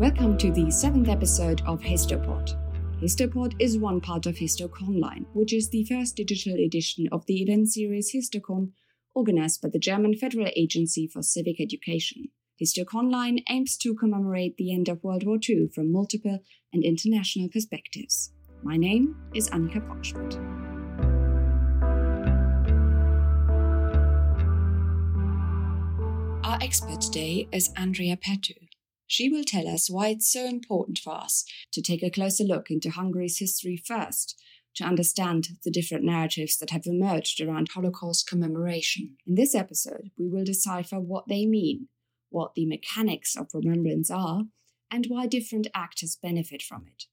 Welcome to the seventh episode of Histopod. Histopod is one part of HistoConline, which is the first digital edition of the event series HistoCon, organized by the German Federal Agency for Civic Education. HistoConline aims to commemorate the end of World War II from multiple and international perspectives. My name is Annika Brockschmidt. Our expert today is Andrea Petö. She will tell us why it's so important for us to take a closer look into Hungary's history first, to understand the different narratives that have emerged around Holocaust commemoration. In this episode, we will decipher what they mean, what the mechanics of remembrance are, and why different actors benefit from it.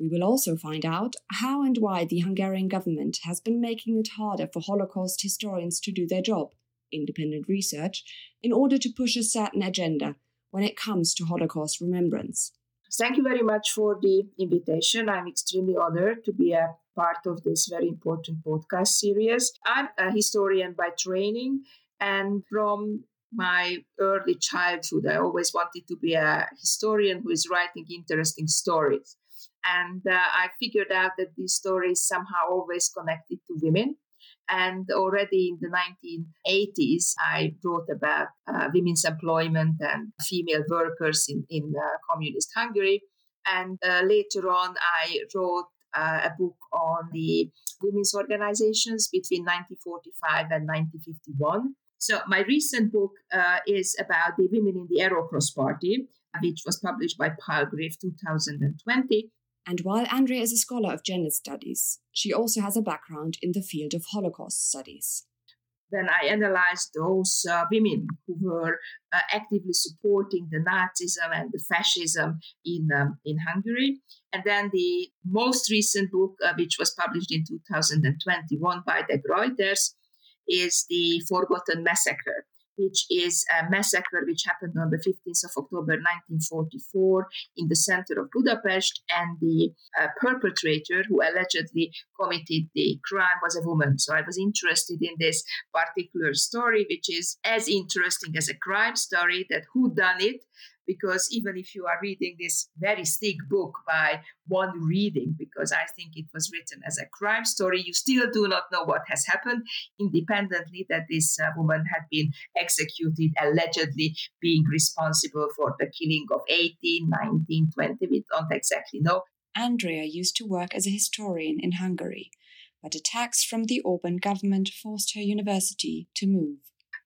We will also find out how and why the Hungarian government has been making it harder for Holocaust historians to do their job, independent research, in order to push a certain agenda when it comes to Holocaust remembrance. Thank you very much for the invitation. I'm extremely honored to be a part of this very important podcast series. I'm a historian by training, and from my early childhood, I always wanted to be a historian who is writing interesting stories. And uh, I figured out that these stories somehow always connected to women and already in the 1980s, I wrote about uh, women's employment and female workers in, in uh, communist Hungary. And uh, later on, I wrote uh, a book on the women's organizations between 1945 and 1951. So, my recent book uh, is about the women in the Arrow Cross Party, which was published by Palgrave 2020. And while Andrea is a scholar of gender studies, she also has a background in the field of Holocaust studies. Then I analyzed those uh, women who were uh, actively supporting the Nazism and the fascism in, um, in Hungary. And then the most recent book, uh, which was published in 2021 by De Gruyter, is The Forgotten Massacre which is a massacre which happened on the 15th of October 1944 in the center of Budapest. And the uh, perpetrator who allegedly committed the crime was a woman. So I was interested in this particular story, which is as interesting as a crime story that who done it because even if you are reading this very thick book by one reading, because I think it was written as a crime story, you still do not know what has happened, independently that this uh, woman had been executed, allegedly being responsible for the killing of 18, 19, 20. We don't exactly know. Andrea used to work as a historian in Hungary, but attacks from the Orban government forced her university to move.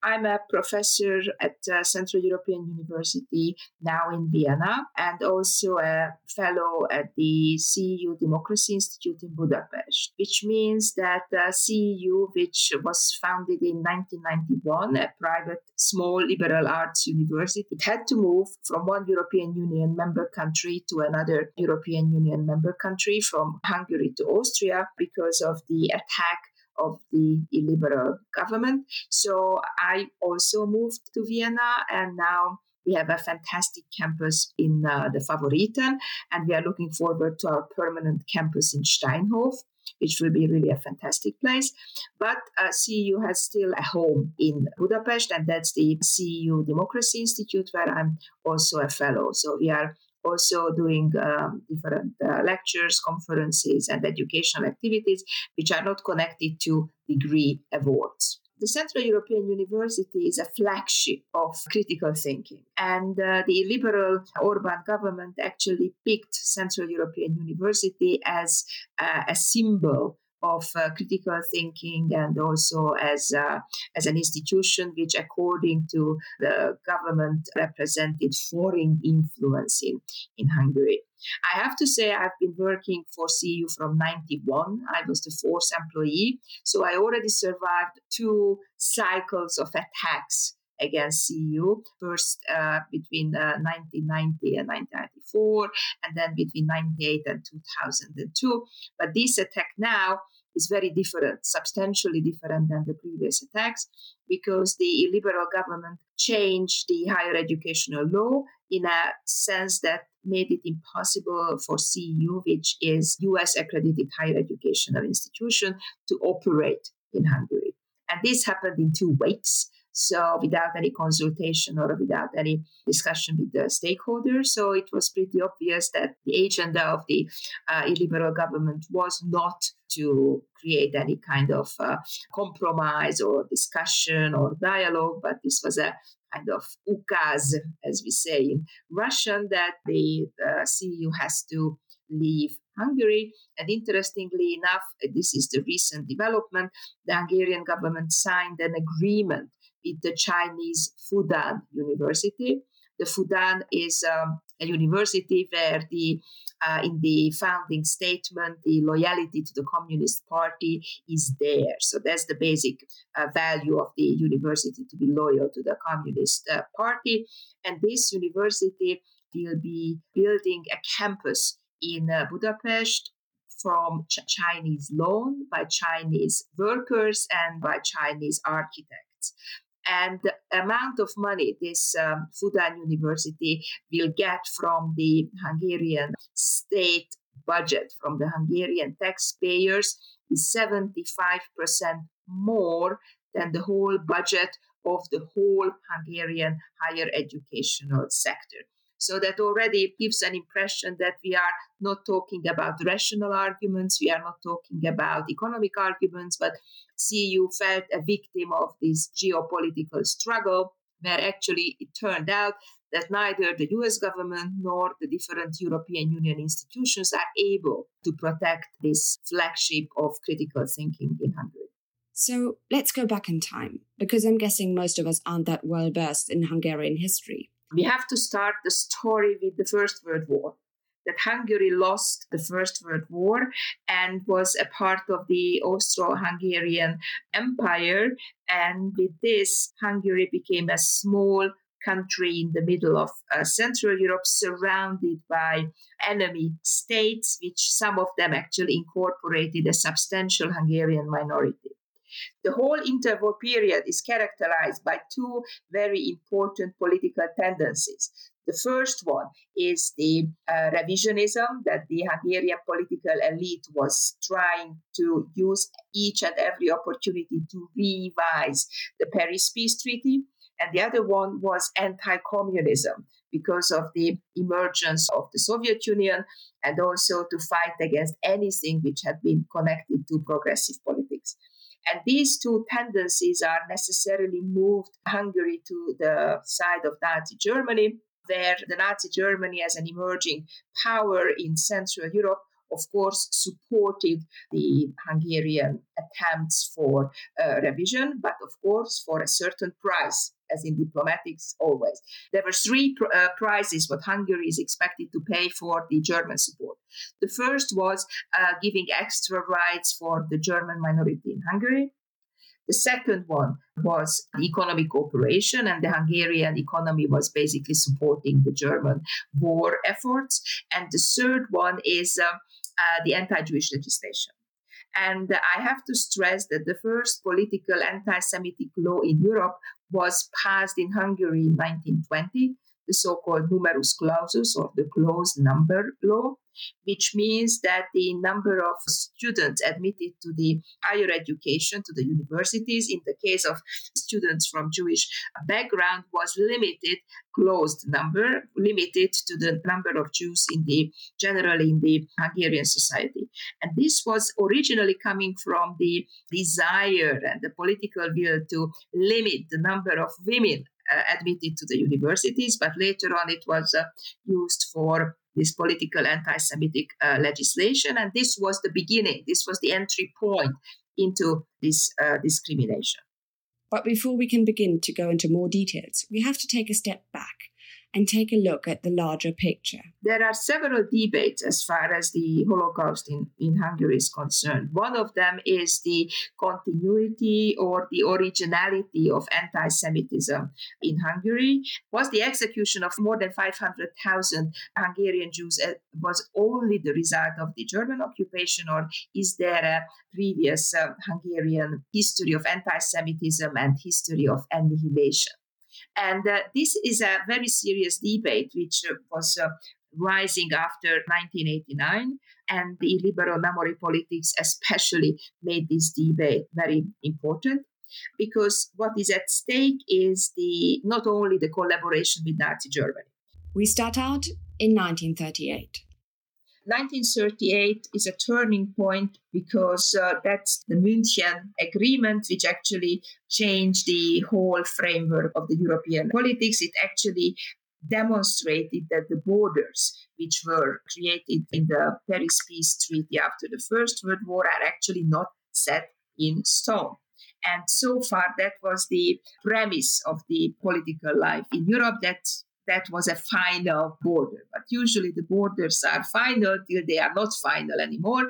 I'm a professor at uh, Central European University now in Vienna and also a fellow at the CEU Democracy Institute in Budapest, which means that uh, CEU, which was founded in 1991, a private small liberal arts university, it had to move from one European Union member country to another European Union member country, from Hungary to Austria, because of the attack of the illiberal government. So I also moved to Vienna and now we have a fantastic campus in uh, the Favoriten and we are looking forward to our permanent campus in Steinhof which will be really a fantastic place. But uh, CEU has still a home in Budapest, and that's the CEU Democracy Institute, where I'm also a fellow. So we are also doing um, different uh, lectures, conferences, and educational activities which are not connected to degree awards. The Central European University is a flagship of critical thinking. And uh, the liberal Orban government actually picked Central European University as uh, a symbol of uh, critical thinking and also as uh, as an institution which according to the government represented foreign influence in, in Hungary. I have to say I've been working for CEU from 91. I was the fourth employee, so I already survived two cycles of attacks against CEU, first uh, between uh, 1990 and 1994, and then between 98 and 2002. But this attack now is very different, substantially different than the previous attacks, because the liberal government changed the higher educational law in a sense that made it impossible for CEU, which is US accredited higher educational institution, to operate in Hungary. And this happened in two waves. So without any consultation or without any discussion with the stakeholders. So it was pretty obvious that the agenda of the uh, illiberal government was not to create any kind of uh, compromise or discussion or dialogue, but this was a kind of ukaz, as we say in Russian, that the uh, CEU has to leave Hungary. And interestingly enough, this is the recent development, the Hungarian government signed an agreement with the Chinese Fudan University. The Fudan is um, a university where the uh, in the founding statement, the loyalty to the Communist Party is there. So that's the basic uh, value of the university to be loyal to the Communist uh, Party. And this university will be building a campus in uh, Budapest from Ch- Chinese loan by Chinese workers and by Chinese architects. And the amount of money this um, Fudan University will get from the Hungarian state budget, from the Hungarian taxpayers, is 75% more than the whole budget of the whole Hungarian higher educational sector. So that already gives an impression that we are not talking about rational arguments, we are not talking about economic arguments, but CEU felt a victim of this geopolitical struggle, where actually it turned out that neither the US government nor the different European Union institutions are able to protect this flagship of critical thinking in Hungary. So let's go back in time, because I'm guessing most of us aren't that well versed in Hungarian history we have to start the story with the First World War. That Hungary lost the First World War and was a part of the Austro Hungarian Empire. And with this, Hungary became a small country in the middle of uh, Central Europe, surrounded by enemy states, which some of them actually incorporated a substantial Hungarian minority. The whole interwar period is characterized by two very important political tendencies. The first one is the uh, revisionism that the Hungarian political elite was trying to use each and every opportunity to revise the Paris Peace Treaty. And the other one was anti communism because of the emergence of the Soviet Union and also to fight against anything which had been connected to progressive politics. And these two tendencies are necessarily moved Hungary to the side of Nazi Germany, where the Nazi Germany as an emerging power in Central Europe of course, supported the Hungarian attempts for uh, revision, but of course, for a certain price as in diplomatics always. There were three pr- uh, prizes what Hungary is expected to pay for the German support. The first was uh, giving extra rights for the German minority in Hungary. The second one was economic cooperation, and the Hungarian economy was basically supporting the German war efforts. And the third one is uh, uh, the anti Jewish legislation. And I have to stress that the first political anti Semitic law in Europe was passed in Hungary in 1920, the so called numerus clausus or the closed number law which means that the number of students admitted to the higher education, to the universities, in the case of students from Jewish background, was limited, closed number, limited to the number of Jews in the generally in the Hungarian society. And this was originally coming from the desire and the political will to limit the number of women uh, admitted to the universities, but later on it was uh, used for this political anti Semitic uh, legislation. And this was the beginning, this was the entry point into this uh, discrimination. But before we can begin to go into more details, we have to take a step back and take a look at the larger picture. There are several debates as far as the Holocaust in, in Hungary is concerned. One of them is the continuity or the originality of anti Semitism in Hungary. Was the execution of more than 500,000 Hungarian Jews uh, was only the result of the German occupation, or is there a previous uh, Hungarian history of anti Semitism and history of annihilation? And uh, this is a very serious debate which uh, was uh, rising after 1989. And the liberal memory politics especially made this debate very important. because what is at stake is the not only the collaboration with Nazi Germany. We start out in 1938. 1938 is a turning point because uh, that's the München Agreement, which actually changed the whole framework of the European politics. It actually demonstrated that the borders which were created in the Paris Peace Treaty after the First World War are actually not set in stone. And so far, that was the premise of the political life in Europe that that was a final border. But usually the borders are final till they are not final anymore.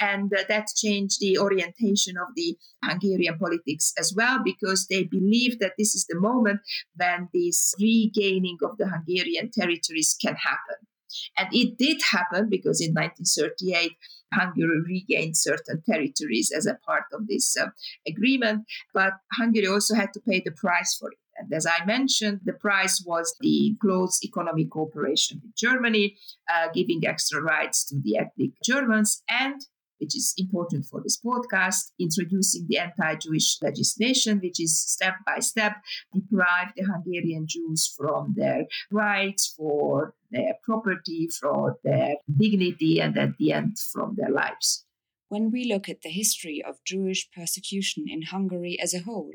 And uh, that changed the orientation of the Hungarian politics as well, because they believe that this is the moment when this regaining of the Hungarian territories can happen. And it did happen because in 1938, Hungary regained certain territories as a part of this uh, agreement, but Hungary also had to pay the price for it. And as I mentioned, the price was the close economic cooperation with Germany, uh, giving extra rights to the ethnic Germans, and which is important for this podcast, introducing the anti Jewish legislation, which is step by step deprive the Hungarian Jews from their rights, for their property, for their dignity, and at the end, from their lives. When we look at the history of Jewish persecution in Hungary as a whole,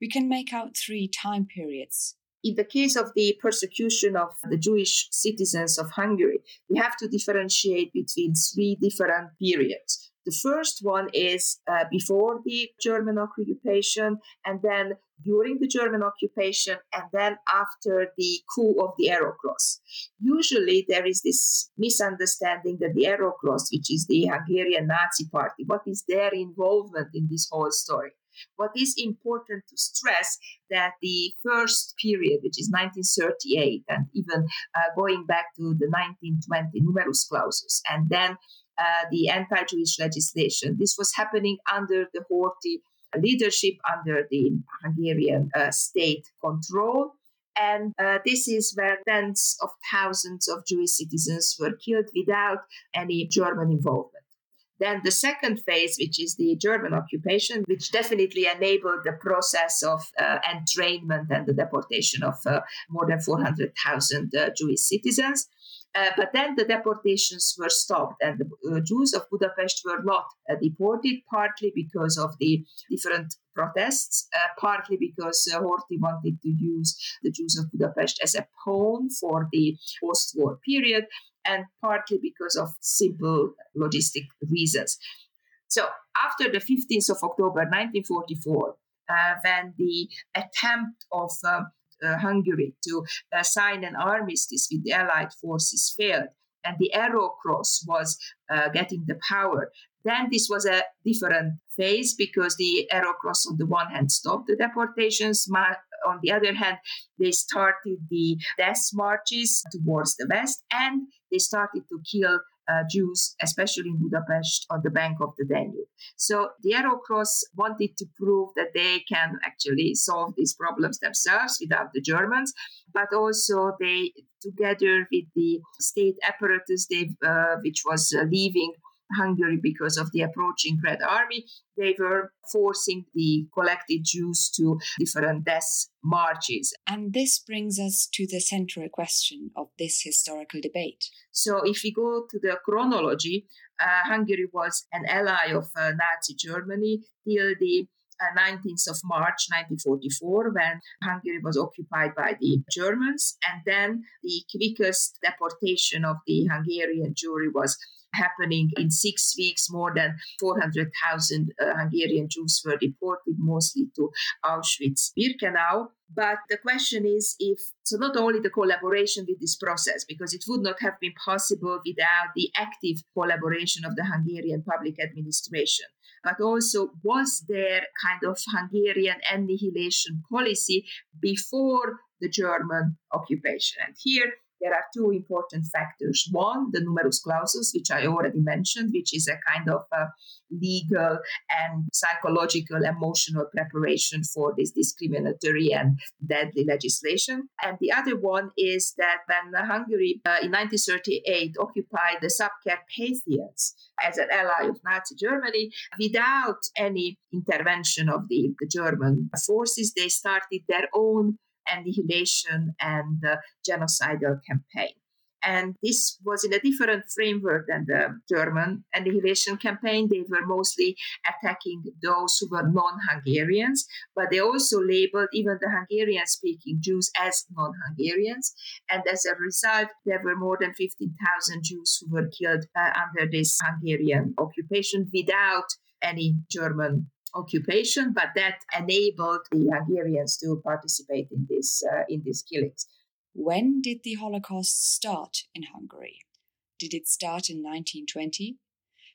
we can make out three time periods in the case of the persecution of the Jewish citizens of Hungary, we have to differentiate between three different periods. The first one is uh, before the German occupation, and then during the German occupation, and then after the coup of the Arrow Cross. Usually, there is this misunderstanding that the Arrow Cross, which is the Hungarian Nazi party, what is their involvement in this whole story? What is important to stress that the first period, which is 1938, and even uh, going back to the 1920 numerus clausus, and then uh, the anti-Jewish legislation, this was happening under the Horthy leadership, under the Hungarian uh, state control. And uh, this is where tens of thousands of Jewish citizens were killed without any German involvement. Then the second phase, which is the German occupation, which definitely enabled the process of uh, entrainment and the deportation of uh, more than 400,000 uh, Jewish citizens. Uh, but then the deportations were stopped, and the uh, Jews of Budapest were not uh, deported, partly because of the different protests, uh, partly because uh, Horthy wanted to use the Jews of Budapest as a pawn for the post war period, and partly because of simple logistic reasons. So, after the 15th of October 1944, uh, when the attempt of uh, uh, Hungary to uh, sign an armistice with the Allied forces failed, and the Arrow Cross was uh, getting the power, then this was a different phase because the Arrow Cross, on the one hand, stopped the deportations. On the other hand, they started the death marches towards the west and they started to kill uh, Jews, especially in Budapest, on the bank of the Danube. So the Arrow Cross wanted to prove that they can actually solve these problems themselves without the Germans, but also they, together with the state apparatus, they, uh, which was uh, leaving Hungary because of the approaching Red Army. They were forcing the collected Jews to different death marches. And this brings us to the central question of this historical debate. So, if we go to the chronology, uh, Hungary was an ally of uh, Nazi Germany till the uh, 19th of March 1944 when Hungary was occupied by the Germans. And then the quickest deportation of the Hungarian Jewry was happening in six weeks. More than 400,000 uh, Hungarian Jews were deported, mostly to Auschwitz Birkenau. But the question is if, so not only the collaboration with this process, because it would not have been possible without the active collaboration of the Hungarian public administration, but also was there kind of Hungarian annihilation policy before the German occupation? And here there are two important factors. One, the numerus clausus, which I already mentioned, which is a kind of a legal and psychological, emotional preparation for this discriminatory and deadly legislation. And the other one is that when Hungary uh, in 1938 occupied the Subcarpathians as an ally of Nazi Germany, without any intervention of the, the German forces, they started their own annihilation and uh, genocidal campaign. And this was in a different framework than the German annihilation campaign. They were mostly attacking those who were non Hungarians, but they also labeled even the Hungarian speaking Jews as non Hungarians. And as a result, there were more than 15,000 Jews who were killed uh, under this Hungarian occupation without any German occupation, but that enabled the Hungarians to participate in this uh, in these killings. When did the Holocaust start in Hungary? Did it start in 1920?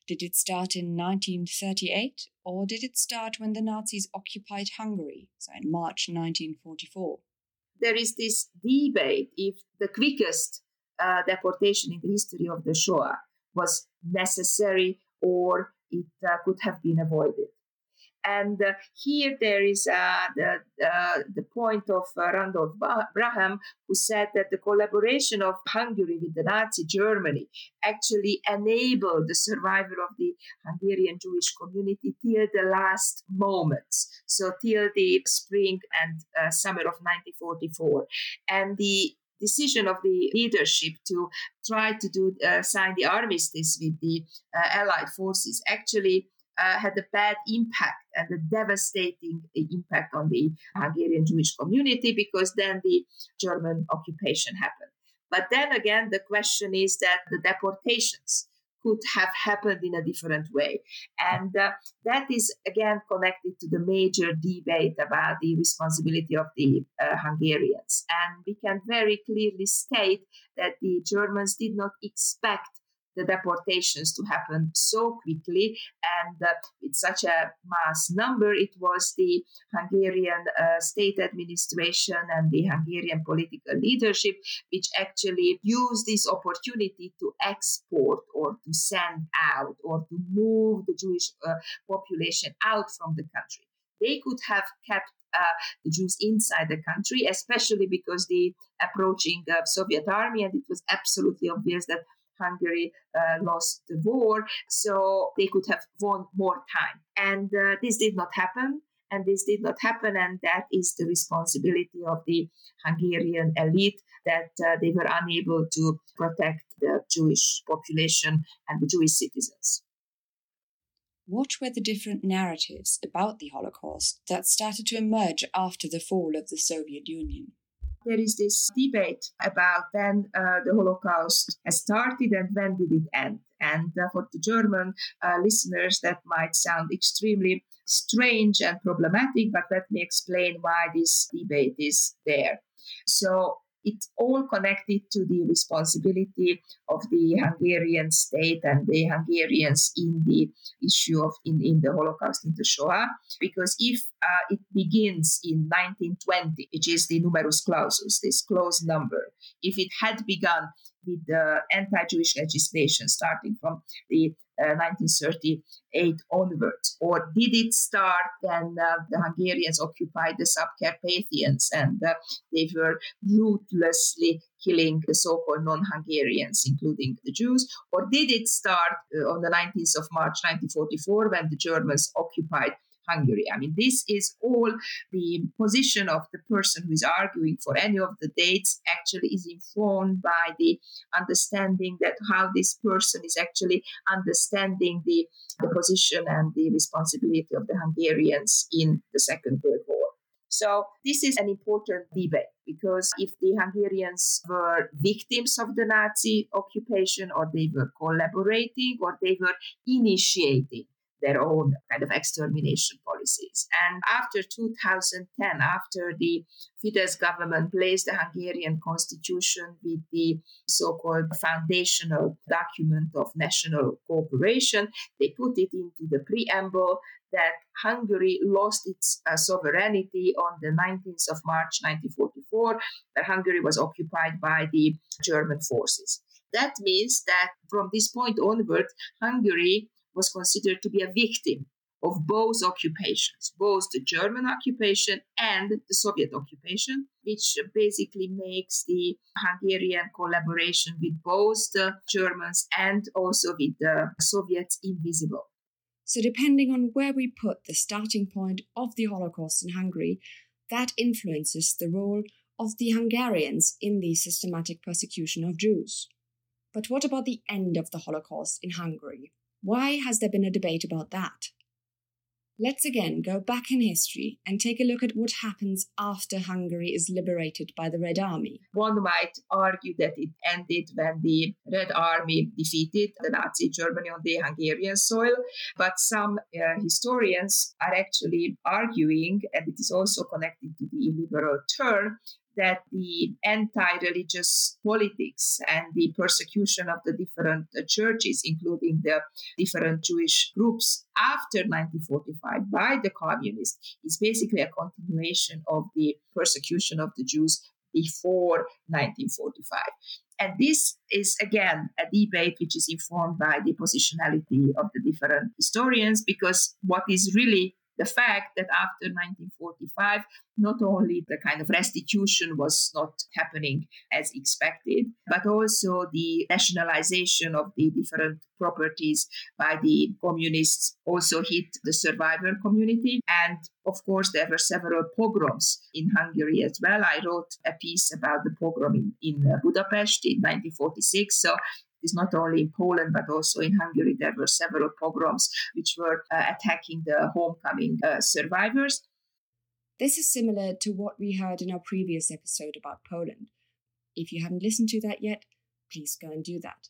Did it start in 1938? Or did it start when the Nazis occupied Hungary, so in March 1944? There is this debate if the quickest uh, deportation in the history of the Shoah was necessary or it uh, could have been avoided. And uh, here there is uh, the, uh, the point of uh, Randolph Braham, who said that the collaboration of Hungary with the Nazi Germany actually enabled the survival of the Hungarian Jewish community till the last moments, so till the spring and uh, summer of 1944. And the decision of the leadership to try to do uh, sign the armistice with the allied forces actually uh, had a bad impact and a devastating impact on the Hungarian Jewish community because then the German occupation happened. But then again, the question is that the deportations could have happened in a different way. And uh, that is again connected to the major debate about the responsibility of the uh, Hungarians. And we can very clearly state that the Germans did not expect the deportations to happen so quickly and uh, with such a mass number. It was the Hungarian uh, state administration and the Hungarian political leadership which actually used this opportunity to export or to send out or to move the Jewish uh, population out from the country. They could have kept uh, the Jews inside the country, especially because the approaching uh, Soviet army, and it was absolutely obvious that Hungary uh, lost the war, so they could have won more time. And uh, this did not happen. And this did not happen, and that is the responsibility of the Hungarian elite that uh, they were unable to protect the Jewish population and the Jewish citizens. What were the different narratives about the Holocaust that started to emerge after the fall of the Soviet Union? There is this debate about when uh, the Holocaust has started and when did it end. And uh, for the German uh, listeners, that might sound extremely strange and problematic, but let me explain why this debate is there. So, it's all connected to the responsibility of the Hungarian state and the Hungarians in the issue of in, in the Holocaust, in the Shoah. Because if uh, it begins in 1920, which is the numerus clausus, this close number, if it had begun with the anti-Jewish legislation starting from the 1938 uh, onwards? Or did it start when uh, the Hungarians occupied the Subcarpathians and uh, they were ruthlessly killing the so called non Hungarians, including the Jews? Or did it start on the 19th of March 1944 when the Germans occupied Hungary. I mean, this is all the position of the person who is arguing for any of the dates actually is informed by the understanding that how this person is actually understanding the, the position and the responsibility of the Hungarians in the Second World War. So, this is an important debate because if the Hungarians were victims of the Nazi occupation, or they were collaborating, or they were initiating their own kind of extermination policies. And after 2010, after the Fidesz government placed the Hungarian constitution with the so called foundational document of national cooperation, they put it into the preamble that Hungary lost its uh, sovereignty on the 19th of March 1944 1944, where Hungary was occupied by the German forces. That means that from this point onward, Hungary was considered to be a victim of both occupations, both the German occupation and the Soviet occupation, which basically makes the Hungarian collaboration with both the Germans and also with the Soviets invisible. So, depending on where we put the starting point of the Holocaust in Hungary, that influences the role of the Hungarians in the systematic persecution of Jews. But what about the end of the Holocaust in Hungary? Why has there been a debate about that? Let's again go back in history and take a look at what happens after Hungary is liberated by the Red Army. One might argue that it ended when the Red Army defeated the Nazi Germany on the Hungarian soil, but some uh, historians are actually arguing, and it is also connected to the illiberal turn, that the anti-religious politics and the persecution of the different uh, churches, including the different Jewish groups after 1945 by the communists, is basically a continuation of the persecution of the Jews before 1945. And this is again a debate which is informed by the positionality of the different historians, because what is really the fact that after 1945, not only the kind of restitution was not happening as expected, but also the nationalization of the different properties by the communists also hit the survivor community. And of course, there were several pogroms in Hungary as well. I wrote a piece about the pogrom in, in uh, Budapest in 1946. So is not only in Poland but also in Hungary. There were several pogroms which were uh, attacking the homecoming uh, survivors. This is similar to what we heard in our previous episode about Poland. If you haven't listened to that yet, please go and do that.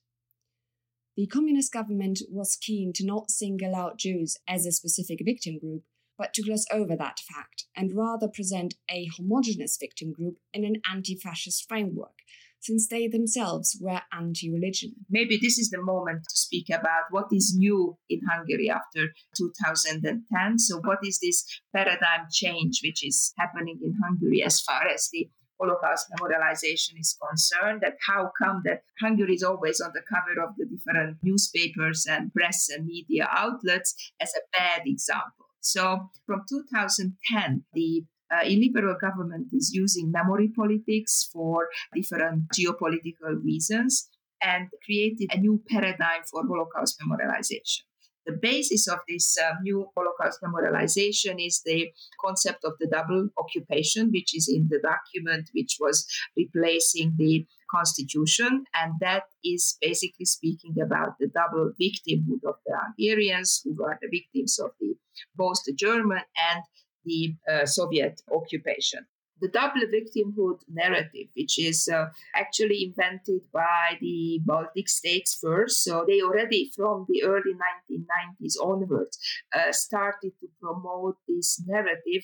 The communist government was keen to not single out Jews as a specific victim group, but to gloss over that fact and rather present a homogenous victim group in an anti fascist framework since they themselves were anti religion. Maybe this is the moment to speak about what is new in Hungary after 2010. So, what is this paradigm change which is happening in Hungary as far as the Holocaust memorialization is concerned, that how come that Hungary is always on the cover of the different newspapers and press and media outlets as a bad example. So from 2010, the uh, illiberal government is using memory politics for different geopolitical reasons and created a new paradigm for Holocaust memorialization. The basis of this uh, new Holocaust memorialization is the concept of the double occupation, which is in the document which was replacing the constitution. And that is basically speaking about the double victimhood of the Hungarians, who were the victims of the both the German and the uh, Soviet occupation. The double victimhood narrative, which is uh, actually invented by the Baltic states first, so they already from the early 1990s onwards uh, started to promote this narrative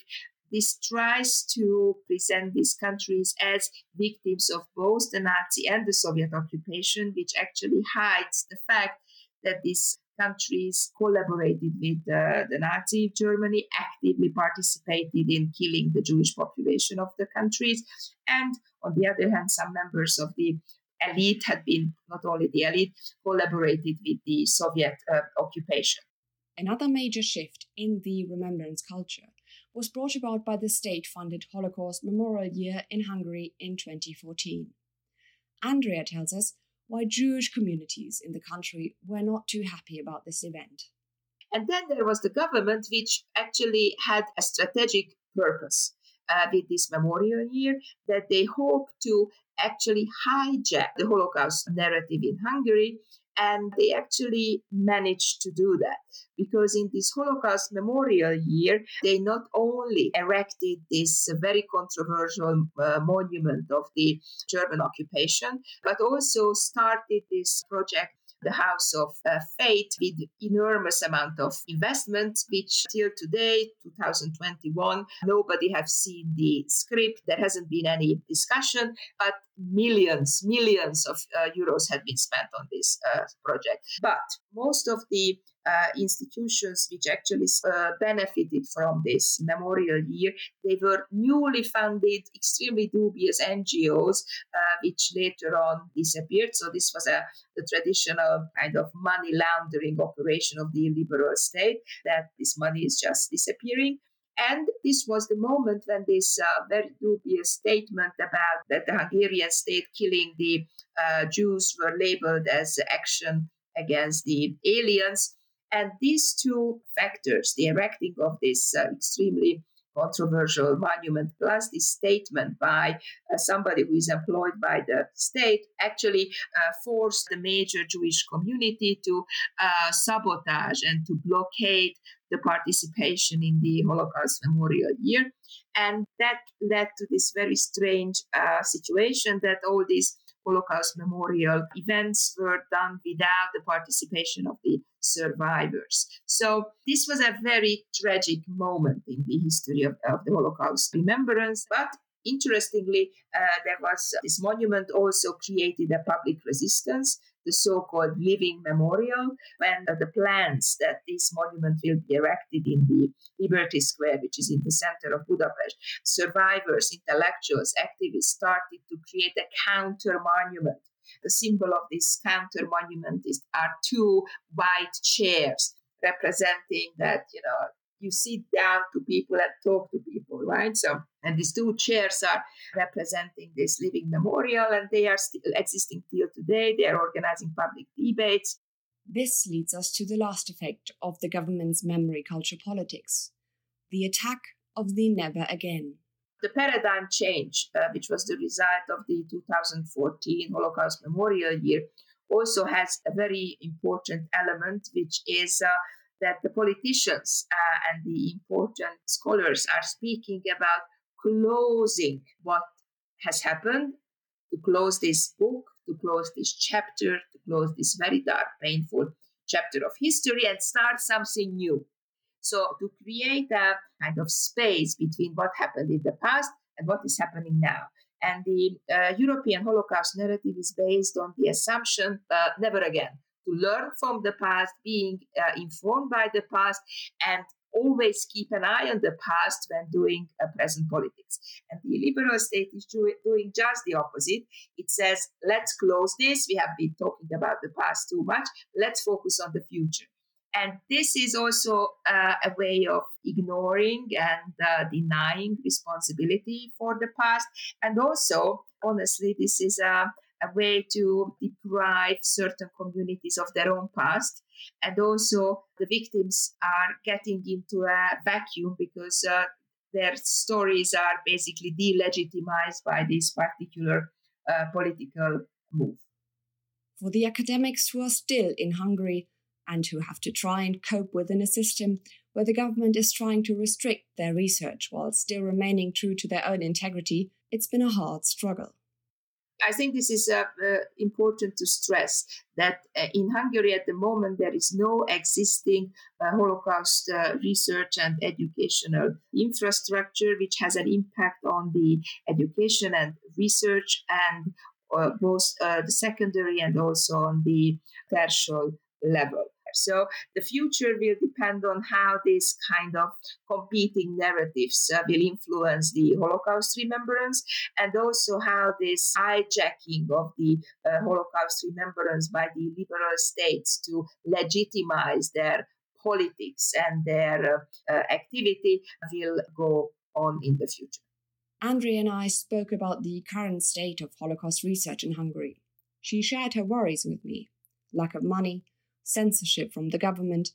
this tries to present these countries as victims of both the Nazi and the Soviet occupation, which actually hides the fact that these countries collaborated with uh, the Nazi Germany, actively participated in killing the Jewish population of the countries. And on the other hand, some members of the elite had been, not only the elite, collaborated with the Soviet uh, occupation. Another major shift in the remembrance culture was brought about by the state funded Holocaust Memorial Year in Hungary in 2014. Andrea tells us why Jewish communities in the country were not too happy about this event. And then there was the government, which actually had a strategic purpose uh, with this memorial year, that they hope to actually hijack the Holocaust narrative in Hungary and they actually managed to do that. Because in this Holocaust Memorial Year, they not only erected this very controversial uh, monument of the German occupation, but also started this project the House of uh, Faith with enormous amount of investment, which till today, 2021, nobody have seen the script. There hasn't been any discussion, but millions, millions of uh, euros have been spent on this uh, project. But most of the uh, institutions which actually uh, benefited from this memorial year. They were newly funded, extremely dubious NGOs, uh, which later on disappeared. So this was a the traditional kind of money laundering operation of the liberal state that this money is just disappearing. And this was the moment when this uh, very dubious statement about that the Hungarian state killing the uh, Jews were labeled as action against the aliens. And these two factors, the erecting of this uh, extremely controversial monument, plus this statement by uh, somebody who is employed by the state, actually uh, forced the major Jewish community to uh, sabotage and to blockade the participation in the Holocaust Memorial Year. And that led to this very strange uh, situation that all these Holocaust memorial events were done without the participation of the survivors. So this was a very tragic moment in the history of, of the Holocaust remembrance. But interestingly, uh, there was this monument also created a public resistance the so-called living memorial when uh, the plans that this monument will be erected in the Liberty Square, which is in the center of Budapest, survivors, intellectuals, activists started to create a counter monument. The symbol of this counter monument is are two white chairs representing that you know you sit down to people and talk to people, right? So, and these two chairs are representing this living memorial, and they are still existing till today. They are organizing public debates. This leads us to the last effect of the government's memory culture politics the attack of the never again. The paradigm change, uh, which was the result of the 2014 Holocaust Memorial Year, also has a very important element, which is uh, that the politicians uh, and the important scholars are speaking about closing what has happened, to close this book, to close this chapter, to close this very dark, painful chapter of history and start something new. So, to create a kind of space between what happened in the past and what is happening now. And the uh, European Holocaust narrative is based on the assumption uh, never again to learn from the past, being uh, informed by the past, and always keep an eye on the past when doing uh, present politics. And the liberal state is doing just the opposite. It says, let's close this. We have been talking about the past too much. Let's focus on the future. And this is also uh, a way of ignoring and uh, denying responsibility for the past. And also, honestly, this is a a way to deprive certain communities of their own past. And also, the victims are getting into a vacuum because uh, their stories are basically delegitimized by this particular uh, political move. For the academics who are still in Hungary and who have to try and cope within a system where the government is trying to restrict their research while still remaining true to their own integrity, it's been a hard struggle. I think this is uh, uh, important to stress that uh, in Hungary at the moment there is no existing uh, Holocaust uh, research and educational infrastructure which has an impact on the education and research and uh, both the secondary and also on the tertiary level. So the future will depend on how these kind of competing narratives uh, will influence the Holocaust remembrance and also how this hijacking of the uh, Holocaust remembrance by the liberal states to legitimize their politics and their uh, uh activity will go on in the future. Andrea and I spoke about the current state of Holocaust research in Hungary. She shared her worries with me lack of money, censorship from the government,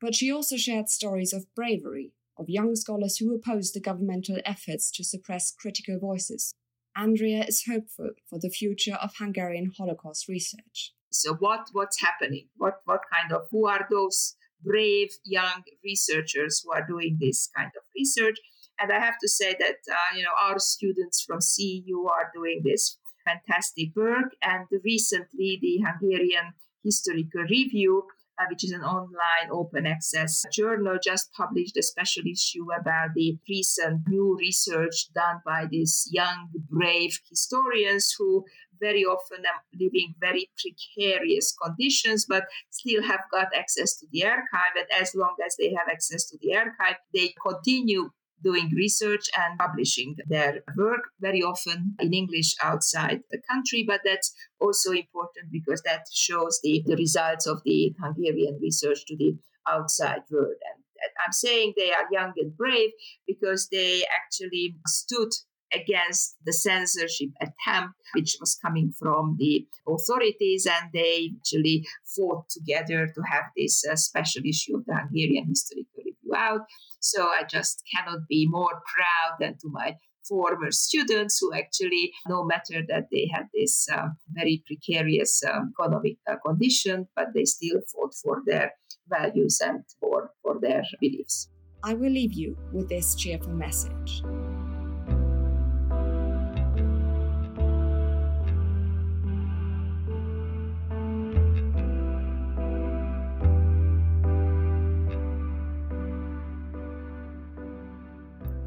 but she also shared stories of bravery, of young scholars who opposed the governmental efforts to suppress critical voices. Andrea is hopeful for the future of Hungarian Holocaust research. So what what's happening? What what kind of who are those brave young researchers who are doing this kind of research? And I have to say that uh, you know our students from CEU are doing this fantastic work. And recently, the Hungarian Historical Review, uh, which is an online open access journal, just published a special issue about the recent new research done by these young, brave historians who very often are living very precarious conditions, but still have got access to the archive. And as long as they have access to the archive, they continue doing research and publishing their work, very often in English outside the country. But that's also important because that shows the, the results of the Hungarian research to the outside world. And I'm saying they are young and brave because they actually stood against the censorship attempt which was coming from the authorities and they actually fought together to have this uh, special issue of the Hungarian historical out so I just cannot be more proud than to my former students who actually, no matter that they had this um, very precarious um, economic uh, condition, but they still fought for their values and for, for their beliefs. I will leave you with this cheerful message.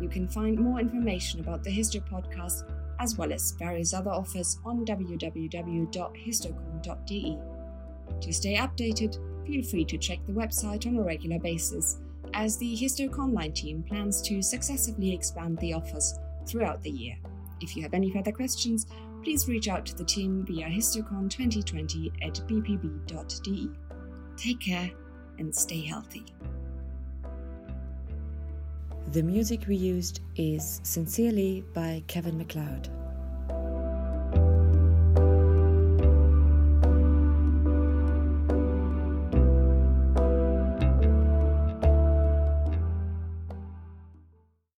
You can find more information about the Histo podcast as well as various other offers on www.histocon.de. To stay updated, feel free to check the website on a regular basis, as the HistoConline team plans to successively expand the offers throughout the year. If you have any further questions, please reach out to the team via histocon2020 at bpb.de. Take care and stay healthy. The music we used is Sincerely by Kevin MacLeod.